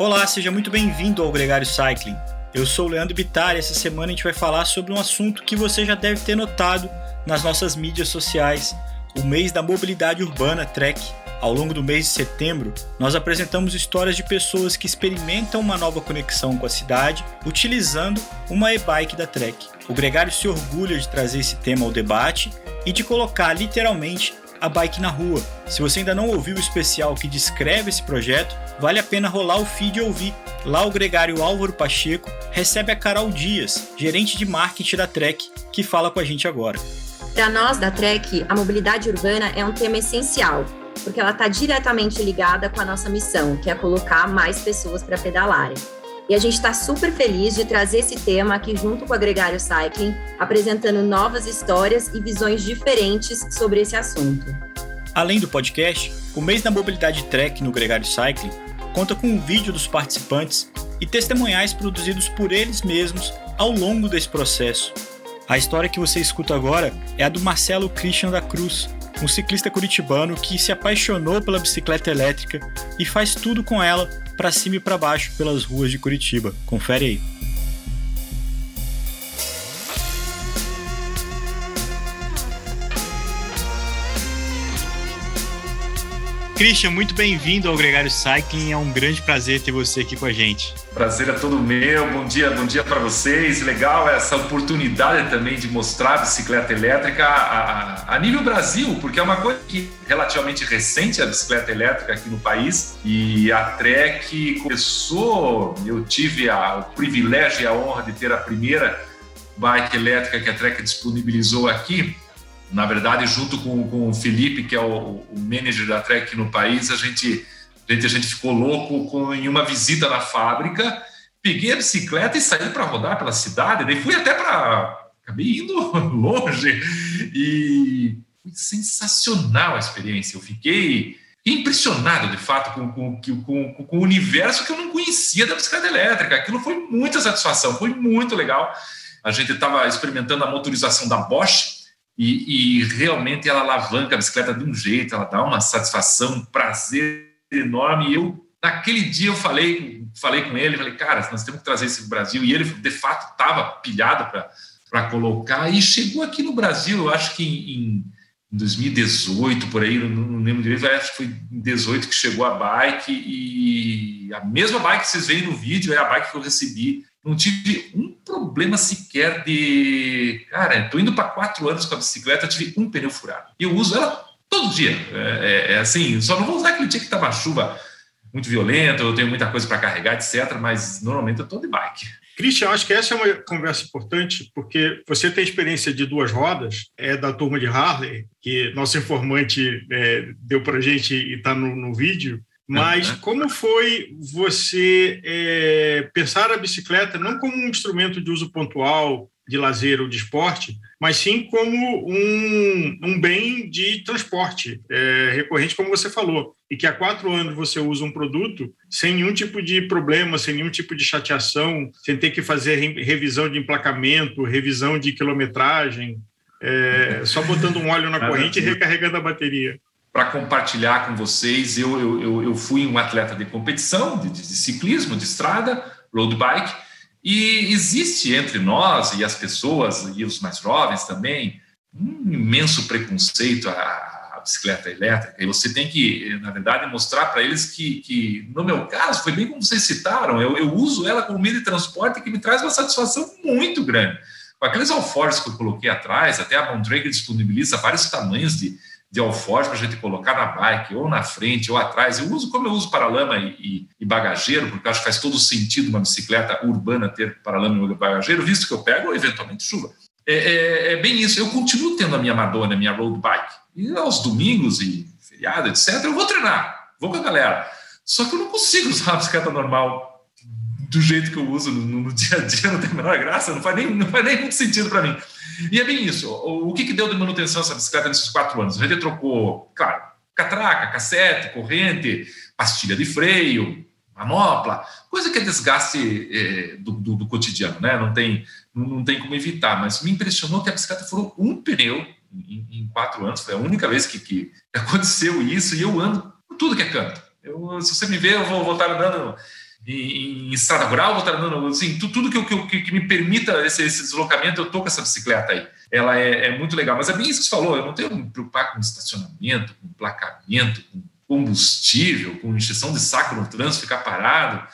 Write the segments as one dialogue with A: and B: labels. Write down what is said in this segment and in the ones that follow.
A: Olá, seja muito bem-vindo ao Gregário Cycling. Eu sou o Leandro Bittar e essa semana a gente vai falar sobre um assunto que você já deve ter notado nas nossas mídias sociais, o mês da mobilidade urbana Trek. Ao longo do mês de setembro, nós apresentamos histórias de pessoas que experimentam uma nova conexão com a cidade utilizando uma e-bike da Trek. O Gregário se orgulha de trazer esse tema ao debate e de colocar literalmente a bike na rua. Se você ainda não ouviu o especial que descreve esse projeto, vale a pena rolar o feed e ouvir. Lá o gregário Álvaro Pacheco recebe a Carol Dias, gerente de marketing da Trek, que fala com a gente agora.
B: Para nós da Trek, a mobilidade urbana é um tema essencial, porque ela está diretamente ligada com a nossa missão, que é colocar mais pessoas para pedalarem. E a gente está super feliz de trazer esse tema aqui junto com a Gregário Cycling, apresentando novas histórias e visões diferentes sobre esse assunto.
A: Além do podcast, o mês da mobilidade Trek no Gregário Cycling conta com um vídeo dos participantes e testemunhais produzidos por eles mesmos ao longo desse processo. A história que você escuta agora é a do Marcelo Christian da Cruz, um ciclista curitibano que se apaixonou pela bicicleta elétrica e faz tudo com ela para cima e para baixo pelas ruas de Curitiba. Confere aí. Christian, muito bem-vindo ao Gregário Cycling. É um grande prazer ter você aqui com a gente.
C: Prazer é todo meu. Bom dia, bom dia para vocês. Legal essa oportunidade também de mostrar a bicicleta elétrica a, a, a, nível Brasil, porque é uma coisa que relativamente recente a bicicleta elétrica aqui no país. E a Trek começou, eu tive a, o privilégio e a honra de ter a primeira bike elétrica que a Trek disponibilizou aqui. Na verdade, junto com, com o Felipe, que é o, o manager da Trek no país, a gente a gente ficou louco com, em uma visita na fábrica, peguei a bicicleta e saí para rodar pela cidade, daí fui até para. Acabei indo longe e foi sensacional a experiência. Eu fiquei impressionado, de fato, com, com, com, com, o universo que eu não conhecia da bicicleta elétrica. Aquilo foi muita satisfação, foi muito legal. A gente estava experimentando a motorização da Bosch e, e realmente ela alavanca a bicicleta de um jeito, ela dá uma satisfação, um prazer enorme. E eu, naquele dia, eu falei, falei com ele, falei, cara, nós temos que trazer isso para o Brasil. E ele, de fato, estava pilhado para colocar. E chegou aqui no Brasil, eu acho que em, em 2018, por aí, não, lembro direito, acho que foi em 2018 que chegou a bike. E a mesma bike que vocês veem no vídeo é a bike que eu recebi. Não tive um problema sequer de. Cara, estou indo para quatro anos com a bicicleta, tive um pneu furado. Eu uso ela todo dia. É, é, é, assim, só não vou usar aquele dia que estava uma chuva muito violenta, eu tenho muita coisa para carregar, etc. Mas normalmente eu estou de bike.
D: Cristian, acho que essa é uma conversa importante, porque você tem experiência de duas rodas, é da turma de Harley, que nosso informante é, deu para a gente e está no, no, vídeo. Mas como foi você é, pensar a bicicleta não como um instrumento de uso pontual, de lazer ou de esporte, mas sim como um, um bem de transporte é, recorrente, como você falou, e que há quatro anos você usa um produto sem nenhum tipo de problema, sem nenhum tipo de chateação, sem ter que fazer revisão de emplacamento, revisão de quilometragem, é, só botando um óleo na corrente e recarregando a bateria
C: para compartilhar com vocês. Eu, eu, eu fui um atleta de competição, de, de, ciclismo, de estrada, road bike, e existe entre nós e as pessoas, e os mais jovens também, um imenso preconceito à, bicicleta elétrica. E você tem que, na verdade, mostrar para eles que, que, no meu caso, foi bem como vocês citaram, eu, eu uso ela como meio de transporte que me traz uma satisfação muito grande. Com aqueles alforjes que eu coloquei atrás, até a Montrager disponibiliza vários tamanhos de, de alforje para a gente colocar na bike, ou na frente, ou atrás. Eu uso como eu uso paralama e, e, bagageiro, porque acho que faz todo sentido uma bicicleta urbana ter paralama e bagageiro, visto que eu pego eventualmente chuva. É, é, é, bem isso. Eu continuo tendo a minha Madonna, a minha road bike. E aos domingos e feriado, etc., eu vou treinar, vou com a galera. Só que eu não consigo usar uma bicicleta normal do jeito que eu uso no, no dia a dia, não tem a menor graça, não faz nem, não faz nem muito sentido para mim. E é bem isso. O, o que, que deu de manutenção essa bicicleta nesses quatro anos? A gente trocou, claro, catraca, cassete, corrente, pastilha de freio, manopla, coisa que é desgaste é, do, do, do, cotidiano, né? Não tem, não tem como evitar. Mas me impressionou que a bicicleta furou um pneu em, em quatro anos. Foi a única vez que, que aconteceu isso e eu ando por tudo que é canto. Eu, se você me ver, eu vou voltar andando em, em estrada rural, vou estar andando, assim, tudo, que, que, que, me permita esse, esse, deslocamento, eu estou com essa bicicleta aí. Ela é, é, muito legal, mas é bem isso que você falou, eu não tenho que me preocupar com estacionamento, com placamento, com combustível, com injeção de saco no trânsito, ficar parado.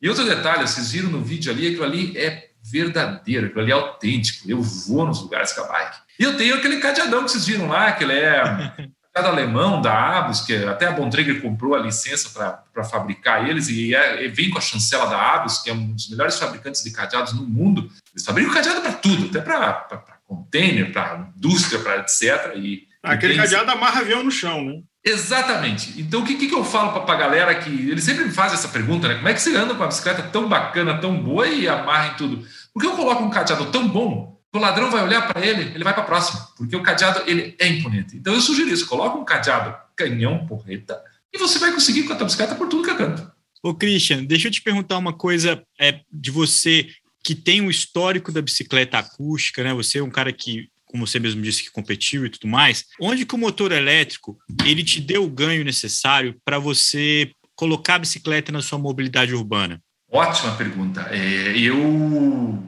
C: E outro detalhe, vocês viram no vídeo ali, aquilo ali é verdadeiro, aquilo ali é autêntico, eu vou nos lugares com a bike. E eu tenho aquele cadeadão que vocês viram lá, que ele é cadeado alemão da Abus, que até a Bontrager comprou a licença para fabricar eles, e, é, e, vem com a chancela da Abus, que é um dos melhores fabricantes de cadeados no mundo. Eles fabricam cadeado para tudo, até para container, para indústria, para etc. E,
D: Aquele cadeado amarra avião no chão, né?
C: Exatamente. Então, o que, que eu falo para a galera que. Eles sempre me fazem essa pergunta, né? Como é que você anda com uma bicicleta tão bacana, tão boa e amarra em tudo? Porque eu coloco um cadeado tão bom o ladrão vai olhar para ele, ele vai para a próxima, porque o cadeado ele é imponente. Então eu sugiro isso, coloca um cadeado canhão, porreta, e você vai conseguir com a tua bicicleta por tudo que é canto.
A: Ô Christian, deixa eu te perguntar uma coisa é, de você que tem um histórico da bicicleta acústica, né? Você é um cara que, como você mesmo disse, que competiu e tudo mais. Onde que o motor elétrico ele te deu o ganho necessário para você colocar a bicicleta na sua mobilidade urbana?
C: Ótima pergunta. É, eu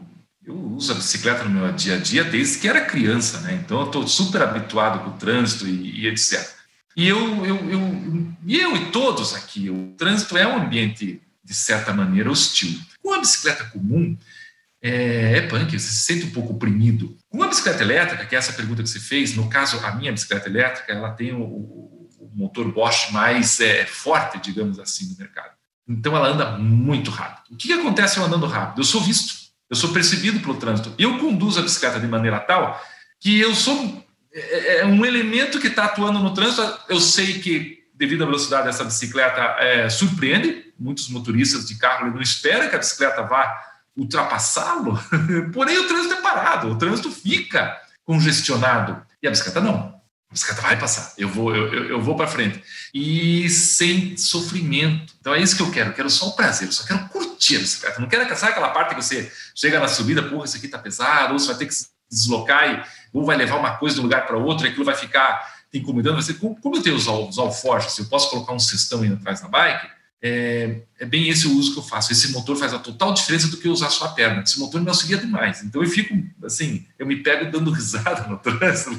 C: eu uso a bicicleta no meu dia a dia desde que era criança, né? Então eu estou super habituado com o trânsito e, e etc. E eu, eu, eu, eu e todos aqui, o trânsito é um ambiente de certa maneira hostil. Com a bicicleta comum, é, é punk, você se sente um pouco oprimido. Com a bicicleta elétrica, que é essa pergunta que você fez, no caso, a minha bicicleta elétrica, ela tem o, o motor Bosch mais é, forte, digamos assim, no mercado. Então ela anda muito rápido. O que, que acontece eu andando rápido? Eu sou visto. Eu sou percebido pelo trânsito. Eu conduzo a bicicleta de maneira tal que eu sou é, é um elemento que está atuando no trânsito. Eu sei que, devido à velocidade dessa bicicleta, é, surpreende muitos motoristas de carro. Não espera que a bicicleta vá ultrapassá-lo. Porém, o trânsito é parado, o trânsito fica congestionado. E a bicicleta não. Bicicleta vai passar, eu vou, eu, eu vou para frente. E sem sofrimento. Então é isso que eu quero. Eu quero só o prazer, eu só quero curtir a bicicleta. Não quero sabe aquela parte que você chega na subida, porra, isso aqui tá pesado, ou você vai ter que se deslocar e ou vai levar uma coisa de um lugar para outro e aquilo vai ficar incomodando. Você, como, como eu tenho os, os alforjes, eu posso colocar um cestão aí atrás da bike, é, é, bem esse o uso que eu faço. Esse motor faz a total diferença do que usar só a perna. Esse motor me auxilia demais. Então eu fico assim, eu me pego dando risada no trânsito,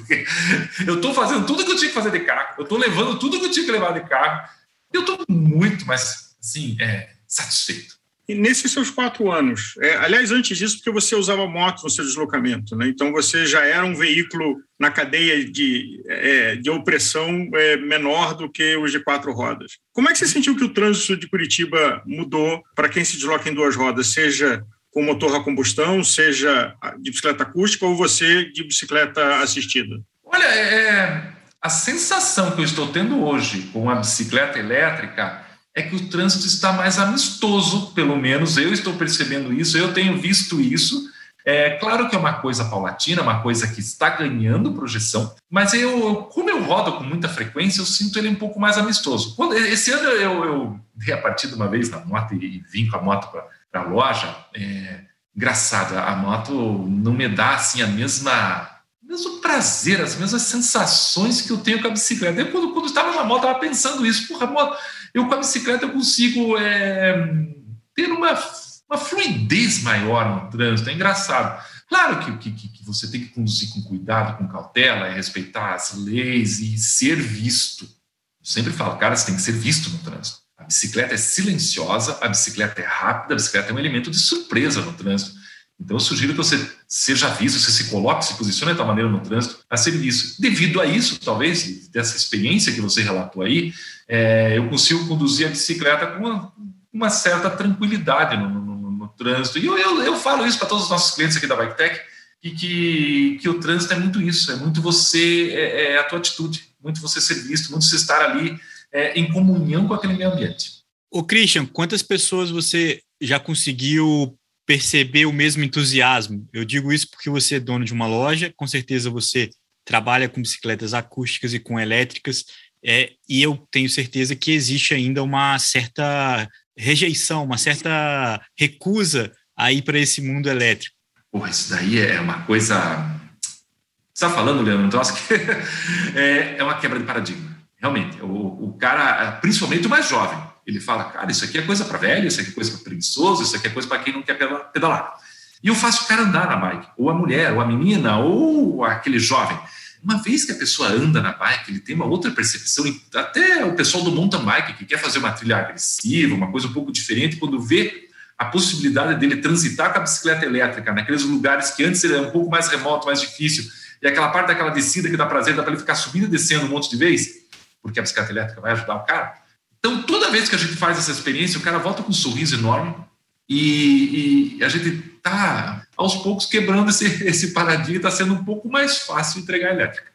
C: eu estou fazendo tudo que eu tinha que fazer de carro, eu estou levando tudo que eu tinha que levar de carro. Eu estou muito mais assim, é, satisfeito.
D: E nesses seus quatro anos, é, aliás, antes disso, porque você usava moto no seu deslocamento, né? então você já era um veículo na cadeia de, é, de opressão é, menor do que os de quatro rodas. Como é que você sentiu que o trânsito de Curitiba mudou para quem se desloca em duas rodas, seja com motor a combustão, seja de bicicleta acústica ou você de bicicleta assistida?
C: Olha, é, a sensação que eu estou tendo hoje com a bicicleta elétrica é que o trânsito está mais amistoso, pelo menos eu estou percebendo isso, eu tenho visto isso. É claro que é uma coisa paulatina, uma coisa que está ganhando projeção, mas eu, como eu rodo com muita frequência, eu sinto ele um pouco mais amistoso. Quando, esse ano eu, eu dei a partida uma vez na moto e vim com a moto para a loja. É, engraçado, a moto não me dá assim a mesma mesmo prazer, as mesmas sensações que eu tenho com a bicicleta. Eu, quando, quando estava na moto, estava pensando isso. Porra, moto, eu com a bicicleta eu consigo é, ter uma, uma fluidez maior no trânsito. É engraçado. Claro que, que, que você tem que conduzir com cuidado, com cautela, é respeitar as leis e ser visto. Eu sempre falo, cara, você tem que ser visto no trânsito. A bicicleta é silenciosa, a bicicleta é rápida, a bicicleta é um elemento de surpresa no trânsito. Então, eu sugiro que você seja visto, você se coloque, se posicione de tal maneira no trânsito a ser visto. Devido a isso, talvez, dessa experiência que você relatou aí, é, eu consigo conduzir a bicicleta com uma, uma certa tranquilidade no, no, no, trânsito. E eu, eu, eu falo isso para todos os nossos clientes aqui da BikeTech, que, que o trânsito é muito isso, é muito você, é, é a tua atitude, muito você ser visto, muito você estar ali é, em comunhão com aquele meio ambiente.
A: Ô Christian, quantas pessoas você já conseguiu perceber o mesmo entusiasmo. Eu digo isso porque você é dono de uma loja, com certeza você trabalha com bicicletas acústicas e com elétricas, é, e eu tenho certeza que existe ainda uma certa rejeição, uma certa recusa aí para esse mundo elétrico.
C: Porra, isso daí é uma coisa. Você está falando, Leandro, que é, é uma quebra de paradigma. Realmente, o, o cara, principalmente o mais jovem, Ele fala, cara, isso aqui é coisa para velho, isso aqui é coisa para preguiçoso, isso aqui é coisa para quem não quer pedalar. E eu faço o cara andar na bike, ou a mulher, ou a menina, ou aquele jovem. Uma vez que a pessoa anda na bike, ele tem uma outra percepção, até o pessoal do mountain bike que quer fazer uma trilha agressiva, uma coisa um pouco diferente, quando vê a possibilidade dele transitar com a bicicleta elétrica naqueles lugares que antes era um pouco mais remoto, mais difícil, e aquela parte daquela descida que dá prazer, dá para ele ficar subindo e descendo um monte de vez, porque a bicicleta elétrica vai ajudar o cara. Então, toda vez que a gente faz essa experiência, o cara volta com um sorriso enorme e, e a gente está, aos poucos, quebrando esse, esse paradigma, está sendo um pouco mais fácil entregar elétrica.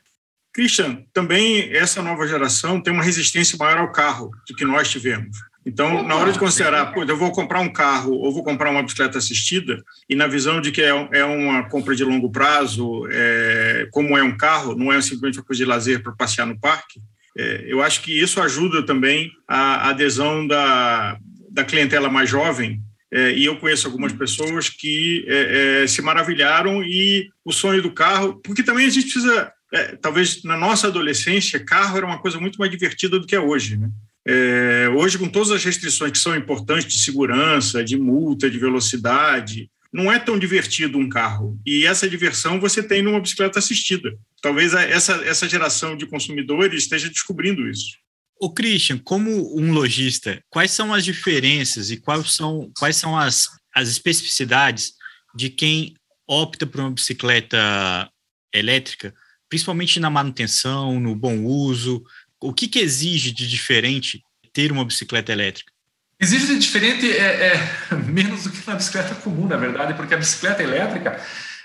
D: Christian, também essa nova geração tem uma resistência maior ao carro do que nós tivemos. Então, Opa, na hora de considerar, pô, eu vou comprar um carro ou vou comprar uma bicicleta assistida, e na visão de que é, é uma compra de longo prazo, é, como é um carro, não é simplesmente uma coisa de lazer para passear no parque, é, eu acho que isso ajuda também a adesão da, da clientela mais jovem. É, e eu conheço algumas pessoas que é, é, se maravilharam e o sonho do carro, porque também a gente precisa, é, talvez na nossa adolescência, carro era uma coisa muito mais divertida do que é hoje, né? É, hoje, com todas as restrições que são importantes de segurança, de multa, de velocidade, não é tão divertido um carro. E essa diversão você tem numa bicicleta assistida. Talvez essa, essa geração de consumidores esteja descobrindo isso.
A: O Christian, como um lojista, quais são as diferenças e quais são, quais são as, as especificidades de quem opta por uma bicicleta elétrica, principalmente na manutenção, no bom uso, o que, que exige de diferente ter uma bicicleta elétrica?
C: Exige de diferente é, é, menos do que na bicicleta comum, na verdade, porque a bicicleta elétrica,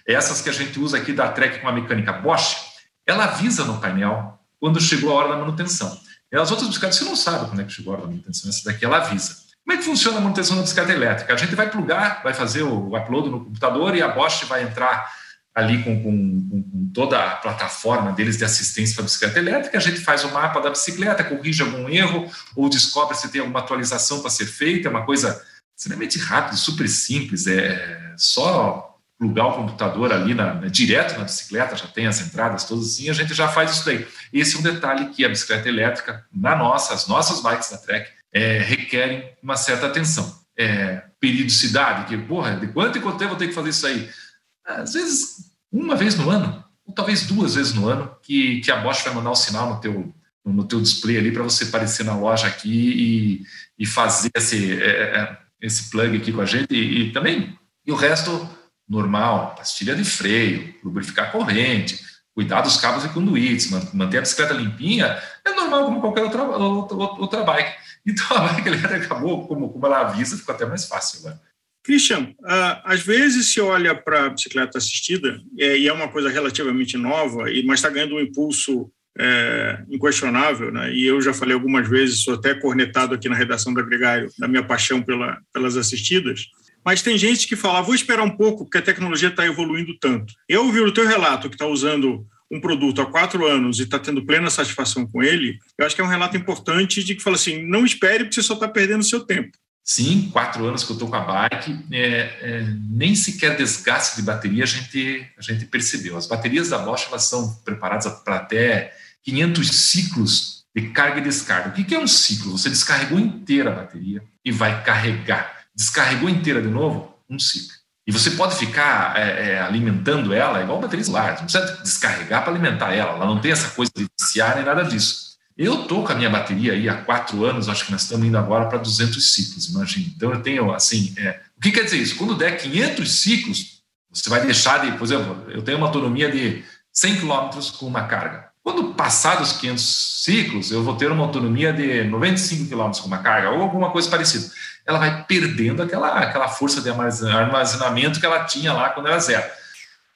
C: essas que a gente usa aqui da Trek com a mecânica Bosch, ela avisa no painel quando chegou a hora da manutenção. E as outras bicicletas você não sabe quando é que chegou a hora da manutenção, essa daqui ela avisa. Como é que funciona a manutenção da bicicleta elétrica? A gente vai plugar, vai fazer o upload no computador e a Bosch vai entrar ali com, com, com, toda a plataforma deles de assistência para a bicicleta elétrica, a gente faz o mapa da bicicleta, corrige algum erro ou descobre se tem alguma atualização para ser feita, é uma coisa extremamente rápida, super simples, é só plugar o computador ali na, na, direto na bicicleta, já tem as entradas todas assim, a gente já faz isso daí. Esse é um detalhe que a bicicleta elétrica, na nossa, as nossas bikes da Trek, é, requerem uma certa atenção. É, periodicidade, que, porra, de quanto em quanto tempo eu tenho que fazer isso aí? Às vezes uma vez no ano, ou talvez duas vezes no ano, que, que a Bosch vai mandar um sinal no teu, no teu display ali para você aparecer na loja aqui e, e fazer esse, é, é, esse plug aqui com a gente e, e, também, e o resto normal, pastilha de freio, lubrificar corrente, cuidar dos cabos e conduítes, manter a bicicleta limpinha, é normal como qualquer outra, outra, outra bike. Então a bike acabou, como, como ela avisa, ficou até mais fácil. Né?
D: Christian, uh, às vezes se olha para a bicicleta assistida, e é uma coisa relativamente nova, mas está ganhando um impulso é, inquestionável, né? e eu já falei algumas vezes, sou até cornetado aqui na redação do Agregário, da minha paixão pela, pelas assistidas, mas tem gente que fala, vou esperar um pouco, porque a tecnologia está evoluindo tanto. Eu ouvi o teu relato que está usando um produto há quatro anos e está tendo plena satisfação com ele, eu acho que é um relato importante de que fala assim, não espere porque você só está perdendo seu tempo.
C: Sim, quatro anos que eu estou com a bike, é, é, nem sequer desgaste de bateria a gente, a gente percebeu. As baterias da Bosch elas são preparadas para até 500 ciclos de carga e descarga. O que, que é um ciclo? Você descarregou inteira a bateria e vai carregar. Descarregou inteira de novo, um ciclo. E você pode ficar é, é alimentando ela igual bateria solar. Não precisa descarregar para alimentar ela. Ela não tem essa coisa de viciar nem nada disso. Eu estou com a minha bateria aí há quatro anos, acho que nós estamos indo agora para 200 ciclos, imagina. Então eu tenho, assim, é, o que quer dizer isso? Quando der 500 ciclos, você vai deixar de, por exemplo, eu tenho uma autonomia de 100 km com uma carga. Quando passar dos 500 ciclos, eu vou ter uma autonomia de 95 km com uma carga ou alguma coisa parecida. Ela vai perdendo aquela, aquela força de armazenamento que ela tinha lá quando era zero.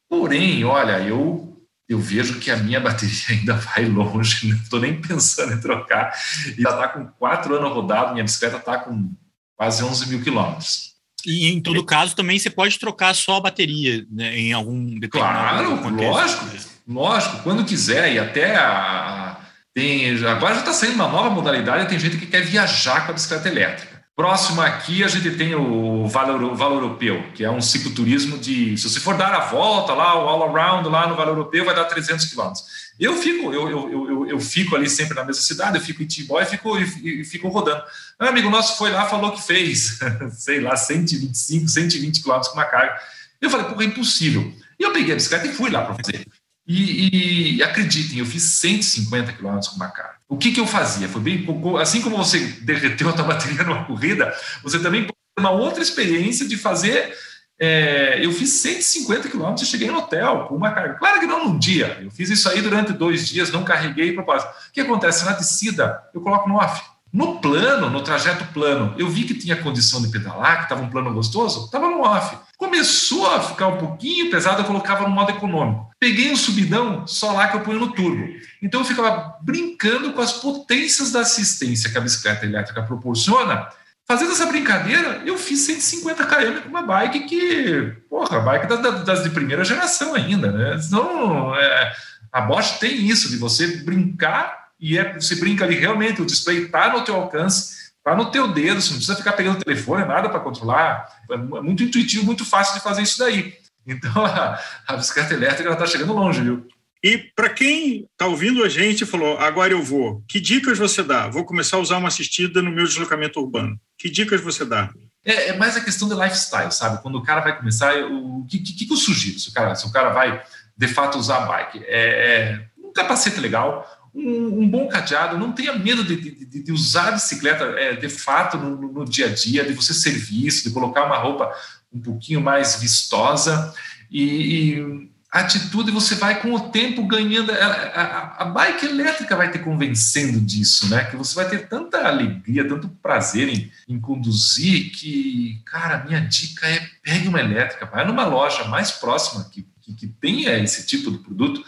C: Porém, olha, eu eu vejo que a minha bateria ainda vai longe, não estou nem pensando em trocar. E ela está com quatro anos rodado, minha bicicleta está com quase 11 mil quilômetros.
A: E em todo caso, também você pode trocar só a bateria né, em algum
C: determinado Claro, contexto. lógico, lógico, quando quiser. E até a, tem, agora já está saindo uma nova modalidade, tem gente que quer viajar com a bicicleta elétrica. Próximo aqui a gente tem o Vale, Europeu, que é um cicloturismo de. Se você for dar a volta lá, o all around lá no Vale Europeu, vai dar 300 quilômetros. Eu fico, eu, eu, eu, eu, fico ali sempre na mesma cidade, eu fico em Timbó e fico, e, fico rodando. Um amigo nosso foi lá falou que fez, sei lá, 125, 120 quilômetros com uma carga. Eu falei, é impossível. E eu peguei a bicicleta e fui lá para fazer. E, e, acreditem, eu fiz 150 quilômetros com uma carga. O que, que eu fazia? Foi bem, assim como você derreteu a tua bateria numa corrida, você também pode ter uma outra experiência de fazer é, eu fiz 150 quilômetros e cheguei no hotel com uma carga. Claro que não num dia, eu fiz isso aí durante dois dias, não carreguei propósito. O que acontece? Na descida, eu coloco no off. No plano, no trajeto plano, eu vi que tinha condição de pedalar, que estava um plano gostoso, estava no off. Começou a ficar um pouquinho pesado, eu colocava no modo econômico. Peguei um subidão, só lá que eu ponho no turbo. Então eu ficava brincando com as potências da assistência que a bicicleta elétrica proporciona Fazendo essa brincadeira, eu fiz 150 km com uma bike que, porra, bike das, das de primeira geração ainda, né? Então, é, a Bosch tem isso, de você brincar, e é, você brinca ali realmente, o display está no teu alcance, está no teu dedo, você não precisa ficar pegando o telefone, nada para controlar. É muito intuitivo, muito fácil de fazer isso daí. Então, a, a bicicleta elétrica está chegando longe, viu?
D: E para quem está ouvindo a gente e falou, agora eu vou, que dicas você dá? Vou começar a usar uma assistida no meu deslocamento urbano. Que dicas você dá?
C: É, é mais a questão do lifestyle, sabe? Quando o cara vai começar, o que, que, que eu sugiro? Se o, cara, se o cara vai, de fato, usar a bike, é, é um capacete legal, um, um, bom cadeado, não tenha medo de, de, de usar a bicicleta é, de fato no, no, dia a dia, de você servir isso, de colocar uma roupa um pouquinho mais vistosa e, e atitude você vai com o tempo ganhando. A, a, a, bike elétrica vai te convencendo disso, né? Que você vai ter tanta alegria, tanto prazer em, em conduzir que, cara, minha dica é pegue uma elétrica, vai numa loja mais próxima que, que, que tenha esse tipo de produto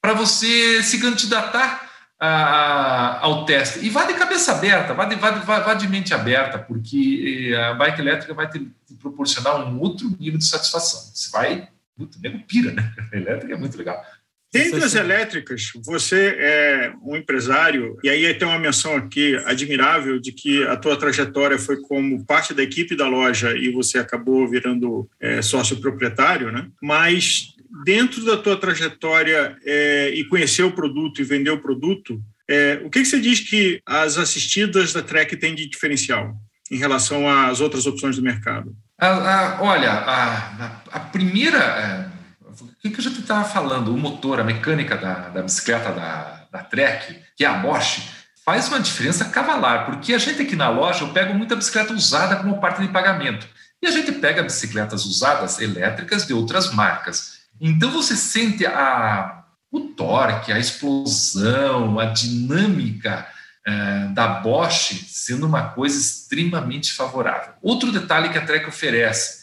C: para você se candidatar a, ao teste. E vá de cabeça aberta, vá de, vá, de, vá de mente aberta, porque eh, a bike elétrica vai te, te proporcionar um outro nível de satisfação. Você vai Puta, nego pira, né? A elétrica é muito legal.
D: Dentre as elétricas, você é um empresário, e aí tem uma menção aqui admirável de que a tua trajetória foi como parte da equipe da loja e você acabou virando é, sócio proprietário, né? Mas dentro da tua trajetória é, e conhecer o produto e vender o produto, é, o que, que você diz que as assistidas da Trek têm de diferencial em relação às outras opções do mercado?
C: A, a, olha, a, a primeira. É, o que, que a gente estava falando? O motor, a mecânica da, da bicicleta da, da Trek, que é a Bosch, faz uma diferença cavalar, porque a gente aqui na loja eu pego muita bicicleta usada como parte de pagamento. E a gente pega bicicletas usadas elétricas de outras marcas. Então você sente a, o torque, a explosão, a dinâmica é, da Bosch sendo uma coisa extremamente favorável. Outro detalhe que a Trek oferece,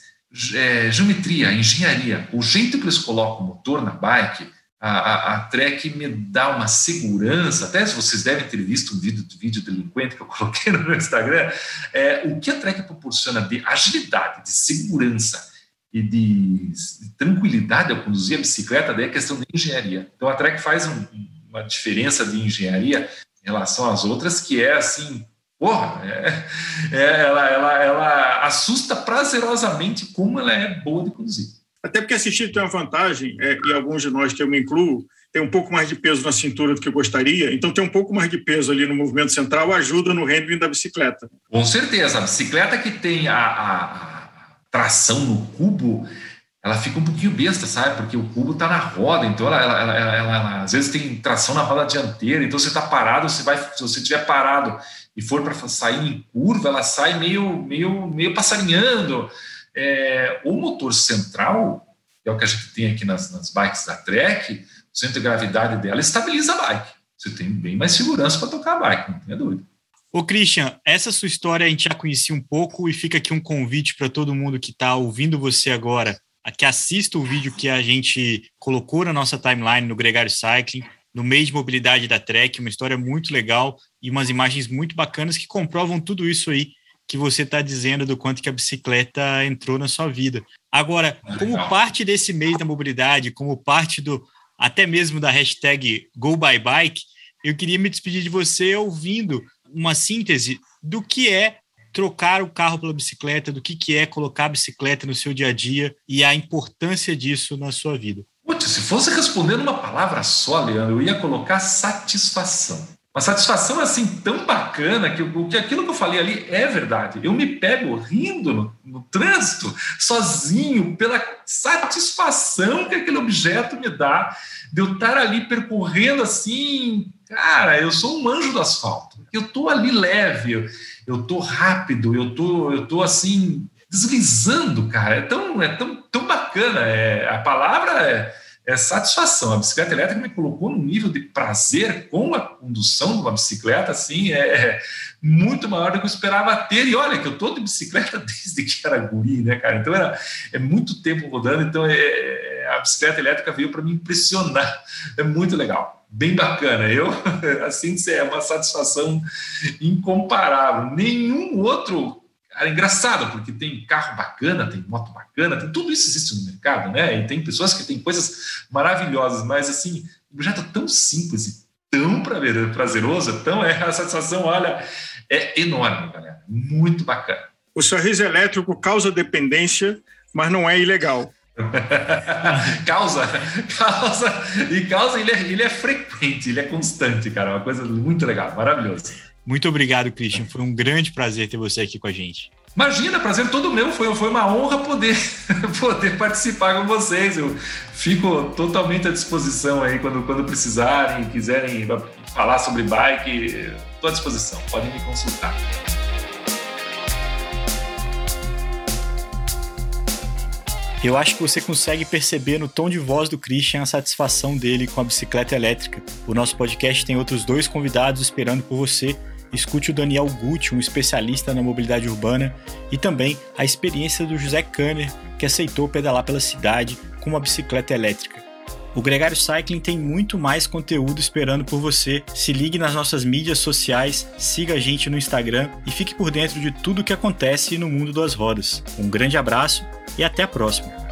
C: é, geometria, engenharia. O jeito que eles colocam o motor na bike, a, a, a, Trek me dá uma segurança, até se vocês devem ter visto um vídeo, vídeo delinquente que eu coloquei no meu Instagram, é, o que a Trek proporciona de agilidade, de segurança e de, de tranquilidade ao conduzir a bicicleta, daí é questão de engenharia. Então a Trek faz um, uma diferença de engenharia em relação às outras, que é assim, porra, é, é, ela, ela, ela assusta prazerosamente como ela é boa de conduzir.
D: Até porque assistir tem uma vantagem, é, e alguns de nós que eu me incluo, tem um pouco mais de peso na cintura do que eu gostaria, então tem um pouco mais de peso ali no movimento central ajuda no handling da bicicleta.
C: Com certeza, a bicicleta que tem a, a tração no cubo, ela fica um pouquinho besta, sabe? Porque o cubo está na roda, então ela, ela, ela, ela, às vezes tem tração na roda dianteira, então você está parado, você vai, se você estiver parado e for para sair em curva, ela sai meio, meio, meio passarinhando. É, o motor central, que é o que a gente tem aqui nas, nas bikes da Trek, o centro de gravidade dela estabiliza a bike. Você tem bem mais segurança para tocar a bike, não tenha dúvida.
A: Ô, Christian, essa sua história a gente já conhecia um pouco e fica aqui um convite para todo mundo que está ouvindo você agora que assista o vídeo que a gente colocou na nossa timeline no Gregário Cycling, no mês de mobilidade da Trek, uma história muito legal e umas imagens muito bacanas que comprovam tudo isso aí que você está dizendo do quanto que a bicicleta entrou na sua vida. Agora, como parte desse mês da mobilidade, como parte do até mesmo da hashtag GoByBike, eu queria me despedir de você ouvindo uma síntese do que é trocar o carro pela bicicleta, do que, que é colocar a bicicleta no seu dia a dia e a importância disso na sua vida.
C: Putz, se fosse responder numa palavra só, Leandro, eu ia colocar satisfação. Uma satisfação assim tão bacana que, que aquilo que eu falei ali é verdade. Eu me pego rindo no, no trânsito, sozinho, pela satisfação que aquele objeto me dá de eu estar ali percorrendo assim. Cara, eu sou um anjo do asfalto. Eu tô ali leve, eu, eu tô rápido, eu tô, eu tô assim deslizando, cara. É tão, é tão, tão bacana. É, a palavra é é satisfação. A bicicleta elétrica me colocou num nível de prazer com a condução de uma bicicleta, assim, é, é muito maior do que eu esperava ter. E olha, que eu estou de bicicleta desde que era guri, né, cara? Então era, é muito tempo rodando, então é, é a bicicleta elétrica veio para me impressionar. É muito legal, bem bacana. Eu, assim, é uma satisfação incomparável. Nenhum outro é engraçado, porque tem carro bacana, tem moto bacana, tem tudo isso existe no mercado, né? E tem pessoas que têm coisas maravilhosas, mas assim, o projeto é tão simples e tão prazeroso, tão é a satisfação, olha, é enorme, galera. Muito bacana.
D: O sorriso elétrico causa dependência, mas não é ilegal.
C: causa, causa, e causa, ele é, ele é frequente, ele é constante, cara, uma coisa muito legal, maravilhoso.
A: Muito obrigado, Christian. Foi um grande prazer ter você aqui com a gente.
C: Imagina, prazer todo meu. Foi, foi uma honra poder, poder participar com vocês. Eu fico totalmente à disposição aí quando, quando precisarem, quiserem falar sobre bike, estou à disposição. Podem me consultar.
A: Eu acho que você consegue perceber no tom de voz do Christian a satisfação dele com a bicicleta elétrica. O nosso podcast tem outros dois convidados esperando por você escute o Daniel Gucci, um especialista na mobilidade urbana, e também a experiência do José Kanner, que aceitou pedalar pela cidade com uma bicicleta elétrica. O Gregário Cycling tem muito mais conteúdo esperando por você. Se ligue nas nossas mídias sociais, siga a gente no Instagram e fique por dentro de tudo o que acontece no mundo das rodas. Um grande abraço e até a próxima!